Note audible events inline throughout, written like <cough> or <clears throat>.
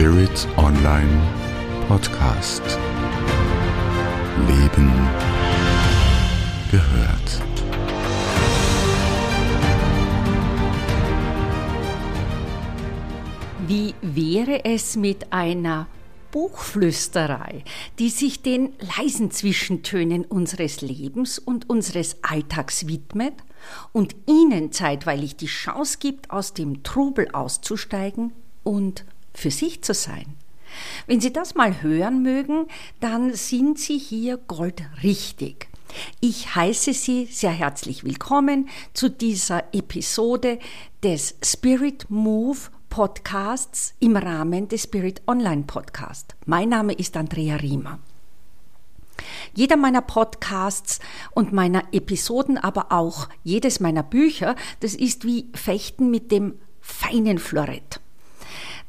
Spirit Online Podcast. Leben gehört. Wie wäre es mit einer Buchflüsterei, die sich den leisen Zwischentönen unseres Lebens und unseres Alltags widmet und ihnen zeitweilig die Chance gibt, aus dem Trubel auszusteigen und für sich zu sein. Wenn Sie das mal hören mögen, dann sind Sie hier goldrichtig. Ich heiße Sie sehr herzlich willkommen zu dieser Episode des Spirit Move Podcasts im Rahmen des Spirit Online Podcast. Mein Name ist Andrea Riemer. Jeder meiner Podcasts und meiner Episoden, aber auch jedes meiner Bücher, das ist wie Fechten mit dem feinen Florett.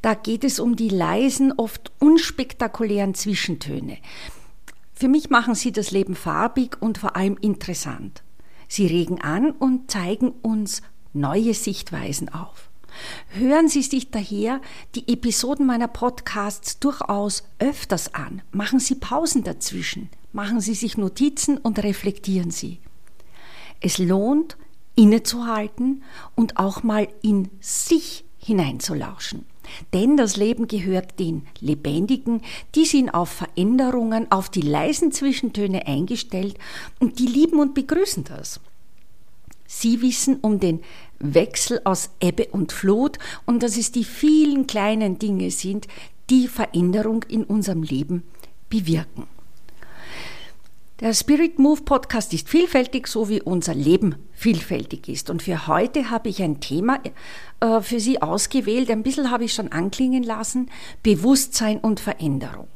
Da geht es um die leisen, oft unspektakulären Zwischentöne. Für mich machen sie das Leben farbig und vor allem interessant. Sie regen an und zeigen uns neue Sichtweisen auf. Hören Sie sich daher die Episoden meiner Podcasts durchaus öfters an. Machen Sie Pausen dazwischen. Machen Sie sich Notizen und reflektieren Sie. Es lohnt, innezuhalten und auch mal in sich hineinzulauschen. Denn das Leben gehört den Lebendigen, die sind auf Veränderungen, auf die leisen Zwischentöne eingestellt und die lieben und begrüßen das. Sie wissen um den Wechsel aus Ebbe und Flut und dass es die vielen kleinen Dinge sind, die Veränderung in unserem Leben bewirken. Der Spirit Move Podcast ist vielfältig, so wie unser Leben vielfältig ist. Und für heute habe ich ein Thema äh, für Sie ausgewählt. Ein bisschen habe ich schon anklingen lassen. Bewusstsein und Veränderung.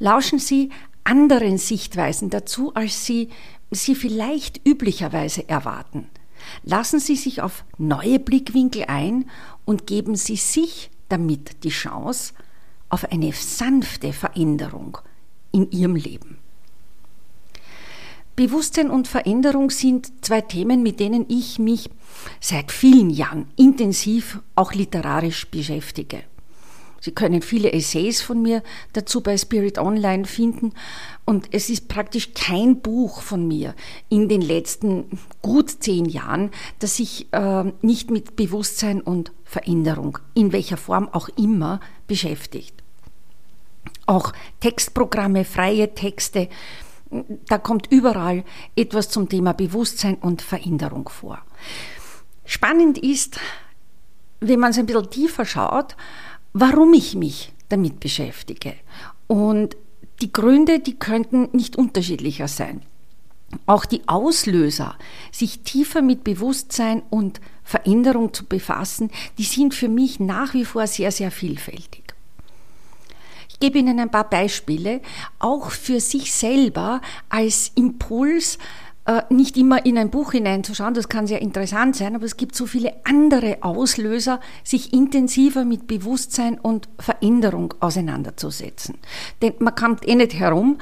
Lauschen Sie anderen Sichtweisen dazu, als Sie Sie vielleicht üblicherweise erwarten. Lassen Sie sich auf neue Blickwinkel ein und geben Sie sich damit die Chance auf eine sanfte Veränderung in Ihrem Leben. Bewusstsein und Veränderung sind zwei Themen, mit denen ich mich seit vielen Jahren intensiv auch literarisch beschäftige. Sie können viele Essays von mir dazu bei Spirit Online finden. Und es ist praktisch kein Buch von mir in den letzten gut zehn Jahren, das sich äh, nicht mit Bewusstsein und Veränderung, in welcher Form auch immer, beschäftigt. Auch Textprogramme, freie Texte, da kommt überall etwas zum Thema Bewusstsein und Veränderung vor. Spannend ist, wenn man es ein bisschen tiefer schaut, warum ich mich damit beschäftige. Und die Gründe, die könnten nicht unterschiedlicher sein. Auch die Auslöser, sich tiefer mit Bewusstsein und Veränderung zu befassen, die sind für mich nach wie vor sehr, sehr vielfältig. Ich gebe Ihnen ein paar Beispiele, auch für sich selber als Impuls, äh, nicht immer in ein Buch hineinzuschauen, das kann sehr interessant sein, aber es gibt so viele andere Auslöser, sich intensiver mit Bewusstsein und Veränderung auseinanderzusetzen. Denn man kommt eh nicht herum,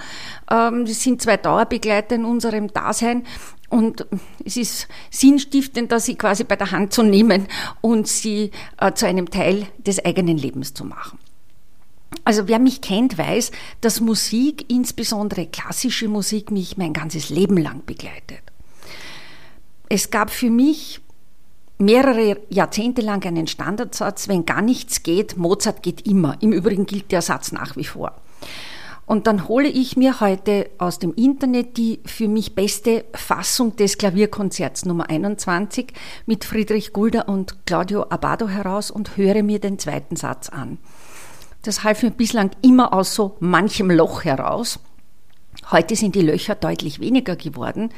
ähm, das sind zwei Dauerbegleiter in unserem Dasein und es ist sinnstiftend, sie quasi bei der Hand zu nehmen und sie äh, zu einem Teil des eigenen Lebens zu machen. Also wer mich kennt, weiß, dass Musik, insbesondere klassische Musik, mich mein ganzes Leben lang begleitet. Es gab für mich mehrere Jahrzehnte lang einen Standardsatz, wenn gar nichts geht, Mozart geht immer. Im Übrigen gilt der Satz nach wie vor. Und dann hole ich mir heute aus dem Internet die für mich beste Fassung des Klavierkonzerts Nummer 21 mit Friedrich Gulder und Claudio Abado heraus und höre mir den zweiten Satz an. Das half mir bislang immer aus so manchem Loch heraus. Heute sind die Löcher deutlich weniger geworden,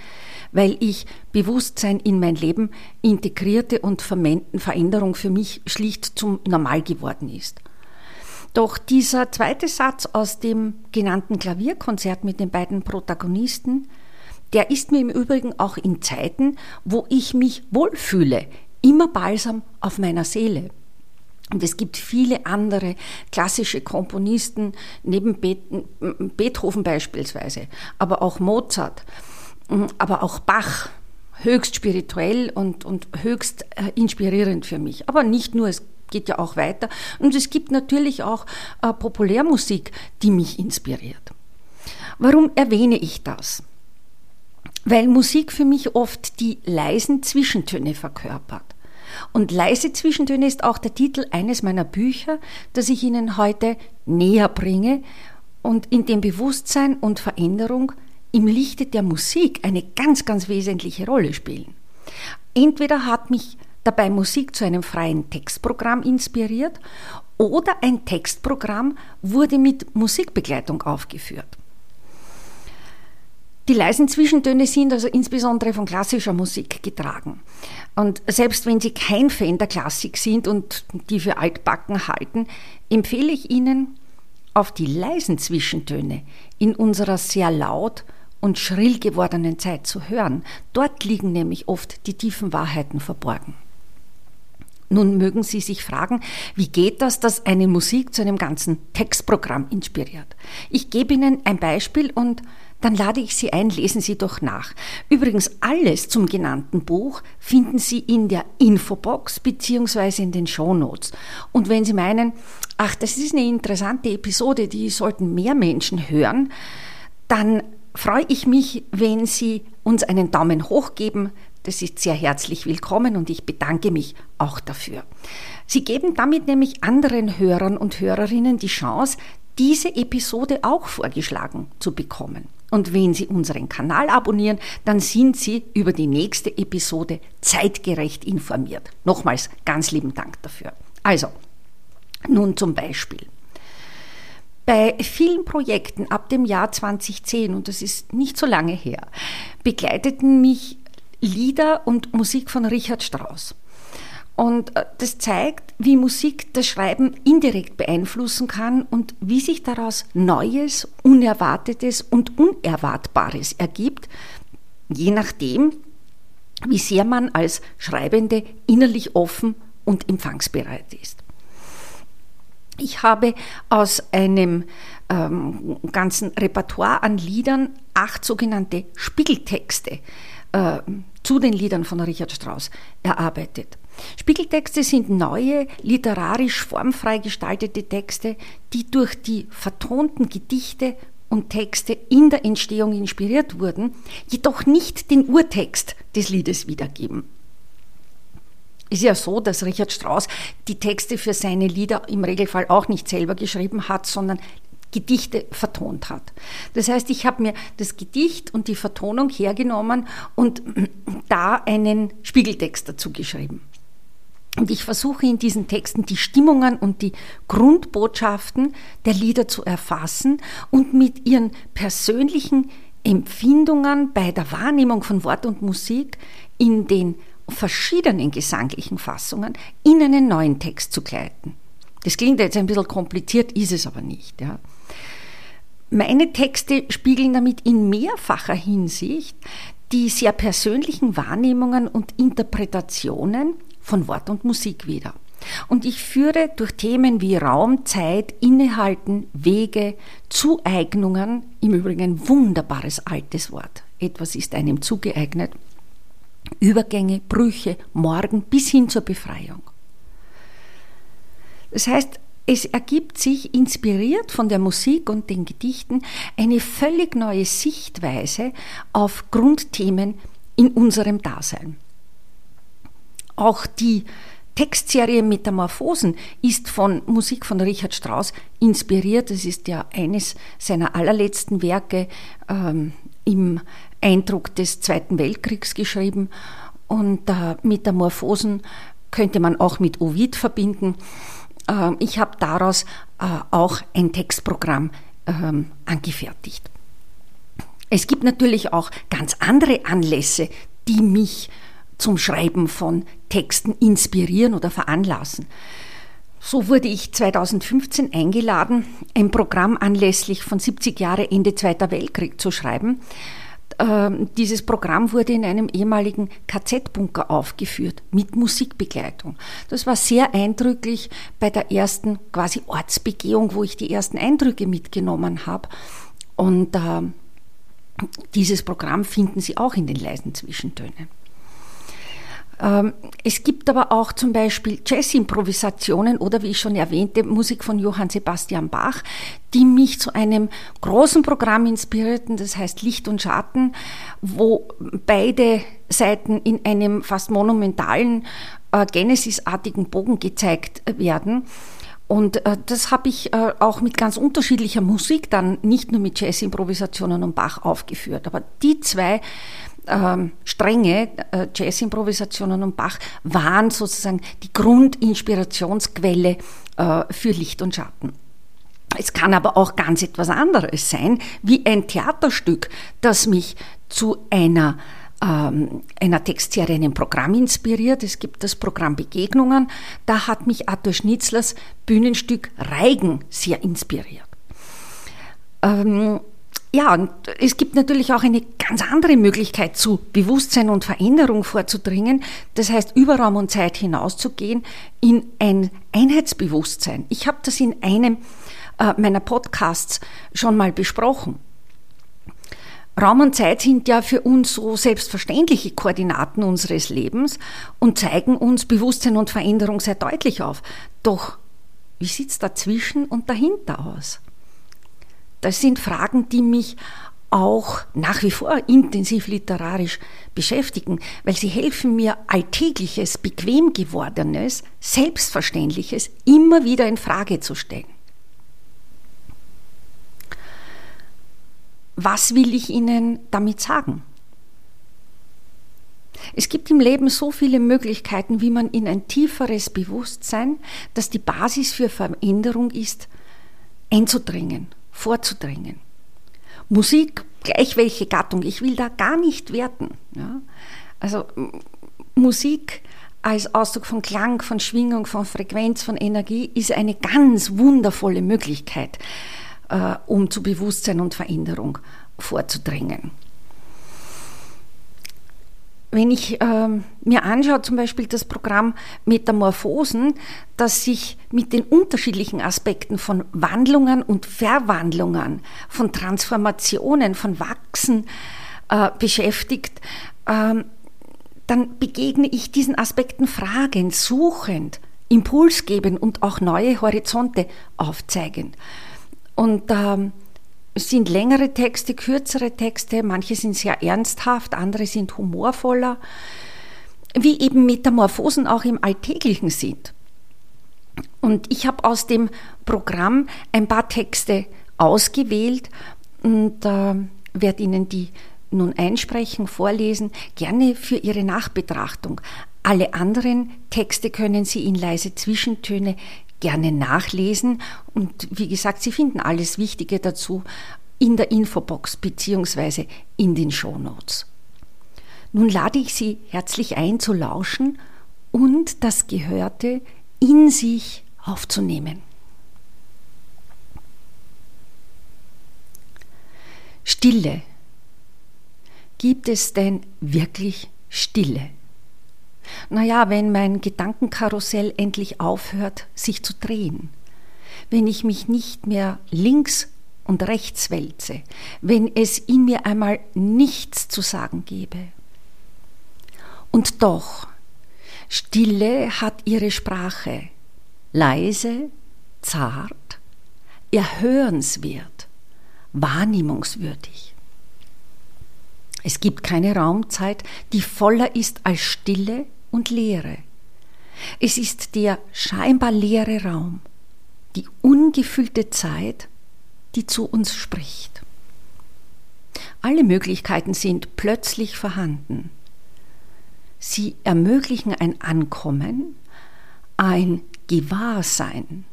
weil ich Bewusstsein in mein Leben integrierte und Veränderung für mich schlicht zum Normal geworden ist. Doch dieser zweite Satz aus dem genannten Klavierkonzert mit den beiden Protagonisten, der ist mir im Übrigen auch in Zeiten, wo ich mich wohlfühle, immer balsam auf meiner Seele. Und es gibt viele andere klassische Komponisten, neben Beethoven beispielsweise, aber auch Mozart, aber auch Bach, höchst spirituell und, und höchst äh, inspirierend für mich. Aber nicht nur, es geht ja auch weiter. Und es gibt natürlich auch äh, Populärmusik, die mich inspiriert. Warum erwähne ich das? Weil Musik für mich oft die leisen Zwischentöne verkörpert. Und leise Zwischentöne ist auch der Titel eines meiner Bücher, das ich Ihnen heute näher bringe und in dem Bewusstsein und Veränderung im Lichte der Musik eine ganz, ganz wesentliche Rolle spielen. Entweder hat mich dabei Musik zu einem freien Textprogramm inspiriert oder ein Textprogramm wurde mit Musikbegleitung aufgeführt. Die leisen Zwischentöne sind also insbesondere von klassischer Musik getragen. Und selbst wenn Sie kein Fan der Klassik sind und die für altbacken halten, empfehle ich Ihnen, auf die leisen Zwischentöne in unserer sehr laut und schrill gewordenen Zeit zu hören. Dort liegen nämlich oft die tiefen Wahrheiten verborgen. Nun mögen Sie sich fragen, wie geht das, dass eine Musik zu einem ganzen Textprogramm inspiriert? Ich gebe Ihnen ein Beispiel und dann lade ich Sie ein, lesen Sie doch nach. Übrigens, alles zum genannten Buch finden Sie in der Infobox bzw. in den Shownotes. Und wenn Sie meinen, ach, das ist eine interessante Episode, die sollten mehr Menschen hören, dann freue ich mich, wenn Sie uns einen Daumen hoch geben. Das ist sehr herzlich willkommen und ich bedanke mich auch dafür. Sie geben damit nämlich anderen Hörern und Hörerinnen die Chance, diese Episode auch vorgeschlagen zu bekommen. Und wenn Sie unseren Kanal abonnieren, dann sind Sie über die nächste Episode zeitgerecht informiert. Nochmals ganz lieben Dank dafür. Also, nun zum Beispiel. Bei vielen Projekten ab dem Jahr 2010, und das ist nicht so lange her, begleiteten mich Lieder und Musik von Richard Strauss. Und äh, das zeigt, wie Musik das Schreiben indirekt beeinflussen kann und wie sich daraus Neues, Unerwartetes und Unerwartbares ergibt, je nachdem, wie sehr man als Schreibende innerlich offen und empfangsbereit ist. Ich habe aus einem ähm, ganzen Repertoire an Liedern acht sogenannte Spiegeltexte äh, zu den Liedern von Richard Strauss erarbeitet. Spiegeltexte sind neue, literarisch formfrei gestaltete Texte, die durch die vertonten Gedichte und Texte in der Entstehung inspiriert wurden, jedoch nicht den Urtext des Liedes wiedergeben. Ist ja so, dass Richard Strauss die Texte für seine Lieder im Regelfall auch nicht selber geschrieben hat, sondern Gedichte vertont hat. Das heißt, ich habe mir das Gedicht und die Vertonung hergenommen und <clears throat> da einen Spiegeltext dazu geschrieben. Und ich versuche in diesen Texten die Stimmungen und die Grundbotschaften der Lieder zu erfassen und mit ihren persönlichen Empfindungen bei der Wahrnehmung von Wort und Musik in den verschiedenen gesanglichen Fassungen in einen neuen Text zu gleiten. Das klingt jetzt ein bisschen kompliziert, ist es aber nicht. Ja. Meine Texte spiegeln damit in mehrfacher Hinsicht die sehr persönlichen Wahrnehmungen und Interpretationen von Wort und Musik wieder. Und ich führe durch Themen wie Raum, Zeit, Innehalten, Wege, Zueignungen, im Übrigen ein wunderbares altes Wort. Etwas ist einem zugeeignet. Übergänge, Brüche, Morgen bis hin zur Befreiung. Das heißt, es ergibt sich, inspiriert von der Musik und den Gedichten, eine völlig neue Sichtweise auf Grundthemen in unserem Dasein. Auch die Textserie Metamorphosen ist von Musik von Richard Strauss inspiriert. Das ist ja eines seiner allerletzten Werke ähm, im Eindruck des Zweiten Weltkriegs geschrieben. Und äh, Metamorphosen könnte man auch mit Ovid verbinden. Äh, ich habe daraus äh, auch ein Textprogramm ähm, angefertigt. Es gibt natürlich auch ganz andere Anlässe, die mich zum Schreiben von Texten inspirieren oder veranlassen. So wurde ich 2015 eingeladen, ein Programm anlässlich von 70 Jahre Ende Zweiter Weltkrieg zu schreiben. Ähm, dieses Programm wurde in einem ehemaligen KZ-Bunker aufgeführt mit Musikbegleitung. Das war sehr eindrücklich bei der ersten quasi Ortsbegehung, wo ich die ersten Eindrücke mitgenommen habe. Und äh, dieses Programm finden Sie auch in den leisen Zwischentönen. Ähm, es gibt aber auch zum Beispiel Jazz-Improvisationen oder wie ich schon erwähnte, Musik von Johann Sebastian Bach, die mich zu einem großen Programm inspirierten, das heißt Licht und Schatten, wo beide Seiten in einem fast monumentalen, äh, Genesis-artigen Bogen gezeigt werden. Und äh, das habe ich äh, auch mit ganz unterschiedlicher Musik dann nicht nur mit Jazz-Improvisationen und Bach aufgeführt. Aber die zwei ähm, Stränge, äh, Jazz-Improvisationen und Bach, waren sozusagen die Grundinspirationsquelle äh, für Licht und Schatten. Es kann aber auch ganz etwas anderes sein, wie ein Theaterstück, das mich zu einer ähm, einer Textserie, einem Programm inspiriert. Es gibt das Programm Begegnungen. Da hat mich Arthur Schnitzlers Bühnenstück Reigen sehr inspiriert. Ähm, ja, und es gibt natürlich auch eine ganz andere Möglichkeit, zu Bewusstsein und Veränderung vorzudringen. Das heißt, über Raum und Zeit hinauszugehen in ein Einheitsbewusstsein. Ich habe das in einem äh, meiner Podcasts schon mal besprochen. Raum und Zeit sind ja für uns so selbstverständliche Koordinaten unseres Lebens und zeigen uns Bewusstsein und Veränderung sehr deutlich auf. Doch wie sieht es dazwischen und dahinter aus? Das sind Fragen, die mich auch nach wie vor intensiv literarisch beschäftigen, weil sie helfen mir, alltägliches, bequem gewordenes, selbstverständliches immer wieder in Frage zu stellen. Was will ich Ihnen damit sagen? Es gibt im Leben so viele Möglichkeiten, wie man in ein tieferes Bewusstsein, das die Basis für Veränderung ist, einzudringen vorzudringen. Musik, gleich welche Gattung, ich will da gar nicht werten. Ja? Also Musik als Ausdruck von Klang, von Schwingung, von Frequenz, von Energie ist eine ganz wundervolle Möglichkeit, äh, um zu Bewusstsein und Veränderung vorzudringen wenn ich ähm, mir anschaue, zum Beispiel das Programm Metamorphosen, das sich mit den unterschiedlichen Aspekten von Wandlungen und Verwandlungen, von Transformationen, von Wachsen äh, beschäftigt, ähm, dann begegne ich diesen Aspekten fragend, suchend, impulsgebend und auch neue Horizonte aufzeigend. Und ähm, sind längere Texte, kürzere Texte, manche sind sehr ernsthaft, andere sind humorvoller, wie eben Metamorphosen auch im Alltäglichen sind. Und ich habe aus dem Programm ein paar Texte ausgewählt und äh, werde Ihnen die nun einsprechen, vorlesen, gerne für Ihre Nachbetrachtung. Alle anderen Texte können Sie in leise Zwischentöne gerne nachlesen. Und wie gesagt, Sie finden alles Wichtige dazu in der Infobox bzw. in den Shownotes. Nun lade ich Sie herzlich ein zu lauschen und das Gehörte in sich aufzunehmen. Stille. Gibt es denn wirklich Stille? Naja, wenn mein Gedankenkarussell endlich aufhört, sich zu drehen, wenn ich mich nicht mehr links und rechts wälze, wenn es in mir einmal nichts zu sagen gebe. Und doch, Stille hat ihre Sprache, leise, zart, erhörenswert, wahrnehmungswürdig. Es gibt keine Raumzeit, die voller ist als Stille und Leere. Es ist der scheinbar leere Raum, die ungefüllte Zeit, die zu uns spricht. Alle Möglichkeiten sind plötzlich vorhanden. Sie ermöglichen ein Ankommen, ein Gewahrsein,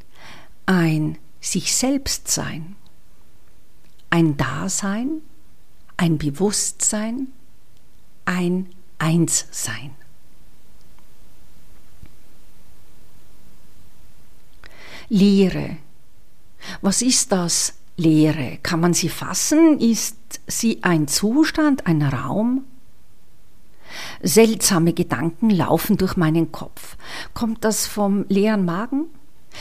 ein sich selbst sein, ein Dasein, ein Bewusstsein, ein Einssein. Lehre. Was ist das Lehre? Kann man sie fassen? Ist sie ein Zustand, ein Raum? Seltsame Gedanken laufen durch meinen Kopf. Kommt das vom leeren Magen?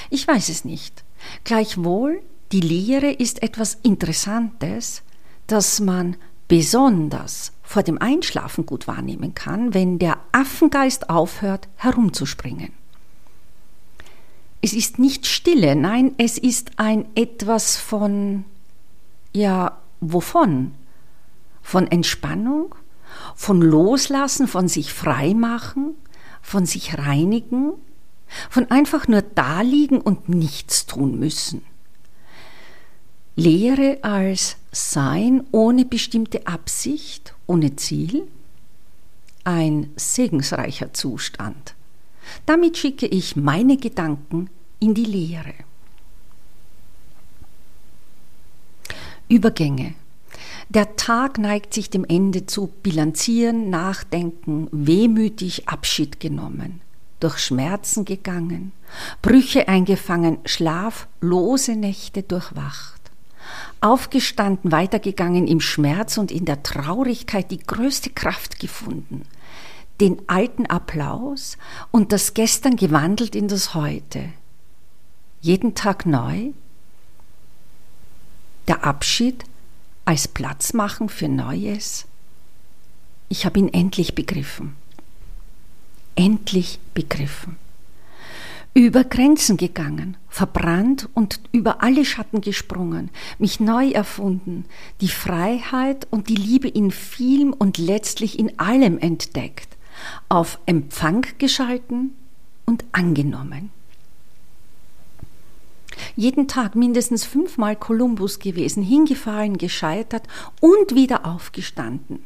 Ich weiß es nicht. Gleichwohl, die Lehre ist etwas Interessantes, das man besonders vor dem Einschlafen gut wahrnehmen kann, wenn der Affengeist aufhört herumzuspringen. Es ist nicht Stille, nein, es ist ein etwas von, ja, wovon? Von Entspannung, von Loslassen, von sich freimachen, von sich reinigen, von einfach nur daliegen und nichts tun müssen. Lehre als Sein ohne bestimmte Absicht, ohne Ziel, ein segensreicher Zustand. Damit schicke ich meine Gedanken in die Leere. Übergänge. Der Tag neigt sich dem Ende zu. Bilanzieren, nachdenken, wehmütig Abschied genommen, durch Schmerzen gegangen, Brüche eingefangen, schlaflose Nächte durchwacht. Aufgestanden, weitergegangen im Schmerz und in der Traurigkeit die größte Kraft gefunden, den alten Applaus und das Gestern gewandelt in das Heute. Jeden Tag neu? Der Abschied als Platz machen für Neues? Ich habe ihn endlich begriffen. Endlich begriffen. Über Grenzen gegangen, verbrannt und über alle Schatten gesprungen, mich neu erfunden, die Freiheit und die Liebe in vielem und letztlich in allem entdeckt, auf Empfang geschalten und angenommen. Jeden Tag mindestens fünfmal Kolumbus gewesen, hingefallen, gescheitert und wieder aufgestanden,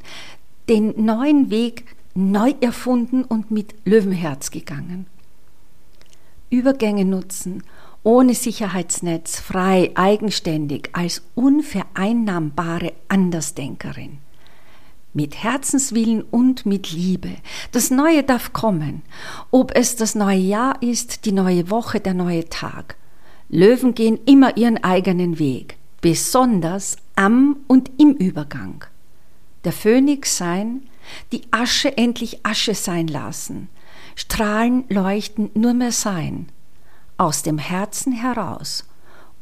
den neuen Weg neu erfunden und mit Löwenherz gegangen. Übergänge nutzen, ohne Sicherheitsnetz, frei, eigenständig, als unvereinnahmbare Andersdenkerin. Mit Herzenswillen und mit Liebe. Das Neue darf kommen. Ob es das neue Jahr ist, die neue Woche, der neue Tag. Löwen gehen immer ihren eigenen Weg, besonders am und im Übergang. Der Phönix sein, die Asche endlich Asche sein lassen, Strahlen leuchten nur mehr sein, aus dem Herzen heraus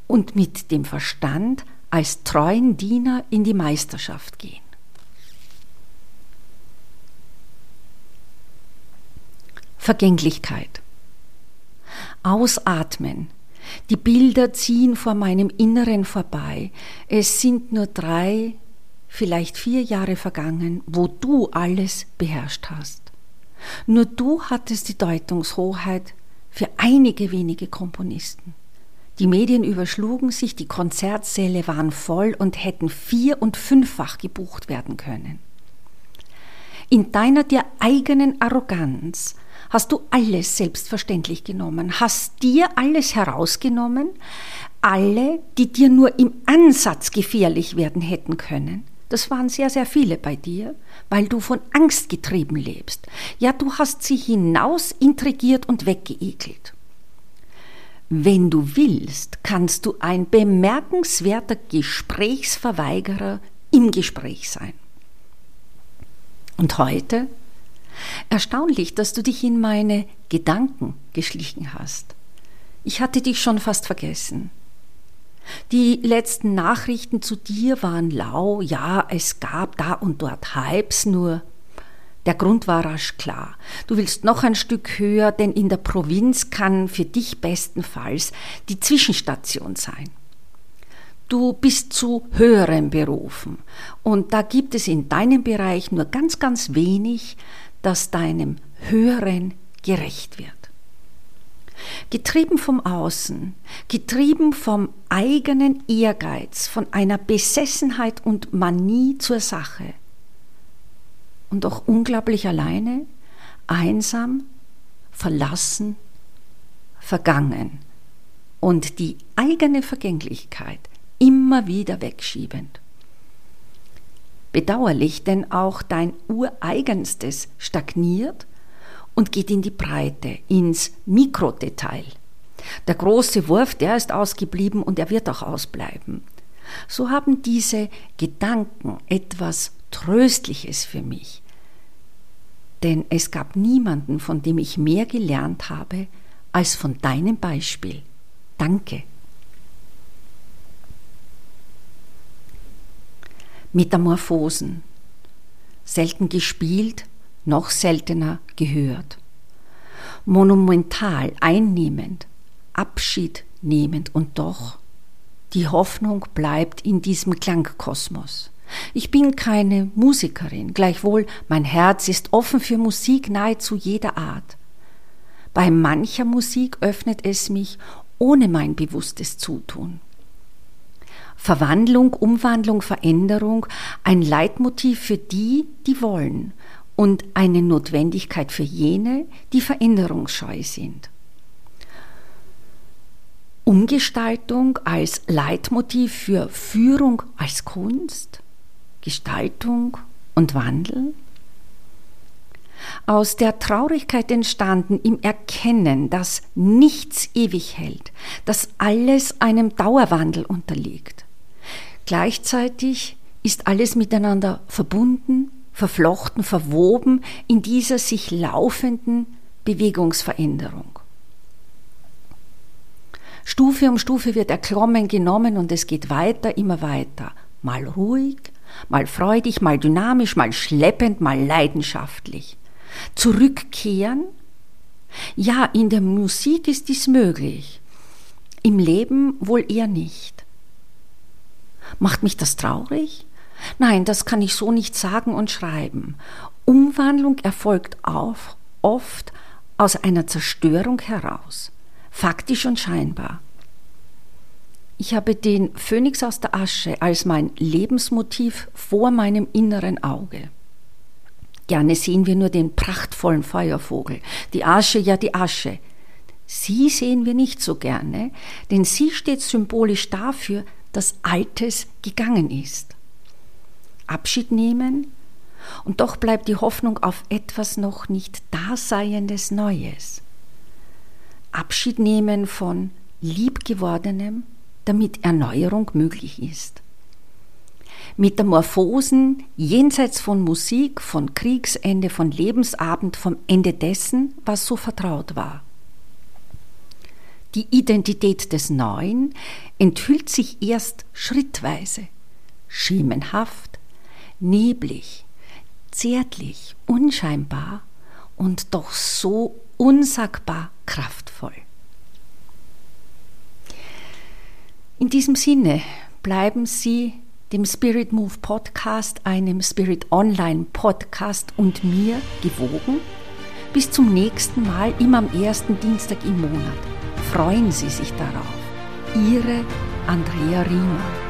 und mit dem Verstand als treuen Diener in die Meisterschaft gehen. Vergänglichkeit. Ausatmen, die Bilder ziehen vor meinem Inneren vorbei. Es sind nur drei, vielleicht vier Jahre vergangen, wo du alles beherrscht hast. Nur du hattest die Deutungshoheit für einige wenige Komponisten. Die Medien überschlugen sich, die Konzertsäle waren voll und hätten vier- und fünffach gebucht werden können. In deiner dir eigenen Arroganz hast du alles selbstverständlich genommen, hast dir alles herausgenommen, alle, die dir nur im Ansatz gefährlich werden hätten können. Das waren sehr, sehr viele bei dir, weil du von Angst getrieben lebst. Ja, du hast sie hinaus intrigiert und weggeekelt. Wenn du willst, kannst du ein bemerkenswerter Gesprächsverweigerer im Gespräch sein. Und heute Erstaunlich, dass du dich in meine Gedanken geschlichen hast. Ich hatte dich schon fast vergessen. Die letzten Nachrichten zu dir waren lau, ja, es gab da und dort Hypes, nur der Grund war rasch klar. Du willst noch ein Stück höher, denn in der Provinz kann für dich bestenfalls die Zwischenstation sein. Du bist zu höherem berufen und da gibt es in deinem Bereich nur ganz, ganz wenig, das deinem Höheren gerecht wird. Getrieben vom Außen, getrieben vom eigenen Ehrgeiz, von einer Besessenheit und Manie zur Sache und doch unglaublich alleine, einsam, verlassen, vergangen und die eigene Vergänglichkeit immer wieder wegschiebend. Bedauerlich, denn auch dein Ureigenstes stagniert und geht in die Breite, ins Mikrodetail. Der große Wurf, der ist ausgeblieben und er wird auch ausbleiben. So haben diese Gedanken etwas Tröstliches für mich. Denn es gab niemanden, von dem ich mehr gelernt habe als von deinem Beispiel. Danke. Metamorphosen. selten gespielt, noch seltener gehört. Monumental, einnehmend, abschiednehmend und doch, die Hoffnung bleibt in diesem Klangkosmos. Ich bin keine Musikerin, gleichwohl mein Herz ist offen für Musik nahezu jeder Art. Bei mancher Musik öffnet es mich ohne mein bewusstes Zutun. Verwandlung, Umwandlung, Veränderung, ein Leitmotiv für die, die wollen und eine Notwendigkeit für jene, die veränderungsscheu sind. Umgestaltung als Leitmotiv für Führung als Kunst, Gestaltung und Wandel? Aus der Traurigkeit entstanden im Erkennen, dass nichts ewig hält, dass alles einem Dauerwandel unterliegt. Gleichzeitig ist alles miteinander verbunden, verflochten, verwoben in dieser sich laufenden Bewegungsveränderung. Stufe um Stufe wird erklommen, genommen und es geht weiter, immer weiter. Mal ruhig, mal freudig, mal dynamisch, mal schleppend, mal leidenschaftlich. Zurückkehren? Ja, in der Musik ist dies möglich. Im Leben wohl eher nicht. Macht mich das traurig? Nein, das kann ich so nicht sagen und schreiben. Umwandlung erfolgt auch oft aus einer Zerstörung heraus, faktisch und scheinbar. Ich habe den Phönix aus der Asche als mein Lebensmotiv vor meinem inneren Auge. Gerne sehen wir nur den prachtvollen Feuervogel, die Asche, ja die Asche. Sie sehen wir nicht so gerne, denn sie steht symbolisch dafür, dass Altes gegangen ist. Abschied nehmen und doch bleibt die Hoffnung auf etwas noch nicht Daseiendes Neues. Abschied nehmen von Liebgewordenem, damit Erneuerung möglich ist. Metamorphosen jenseits von Musik, von Kriegsende, von Lebensabend, vom Ende dessen, was so vertraut war. Die Identität des Neuen enthüllt sich erst schrittweise, schemenhaft, neblig, zärtlich, unscheinbar und doch so unsagbar kraftvoll. In diesem Sinne bleiben Sie dem Spirit Move Podcast, einem Spirit Online Podcast und mir gewogen. Bis zum nächsten Mal, immer am ersten Dienstag im Monat. Freuen Sie sich darauf. Ihre Andrea Riemer.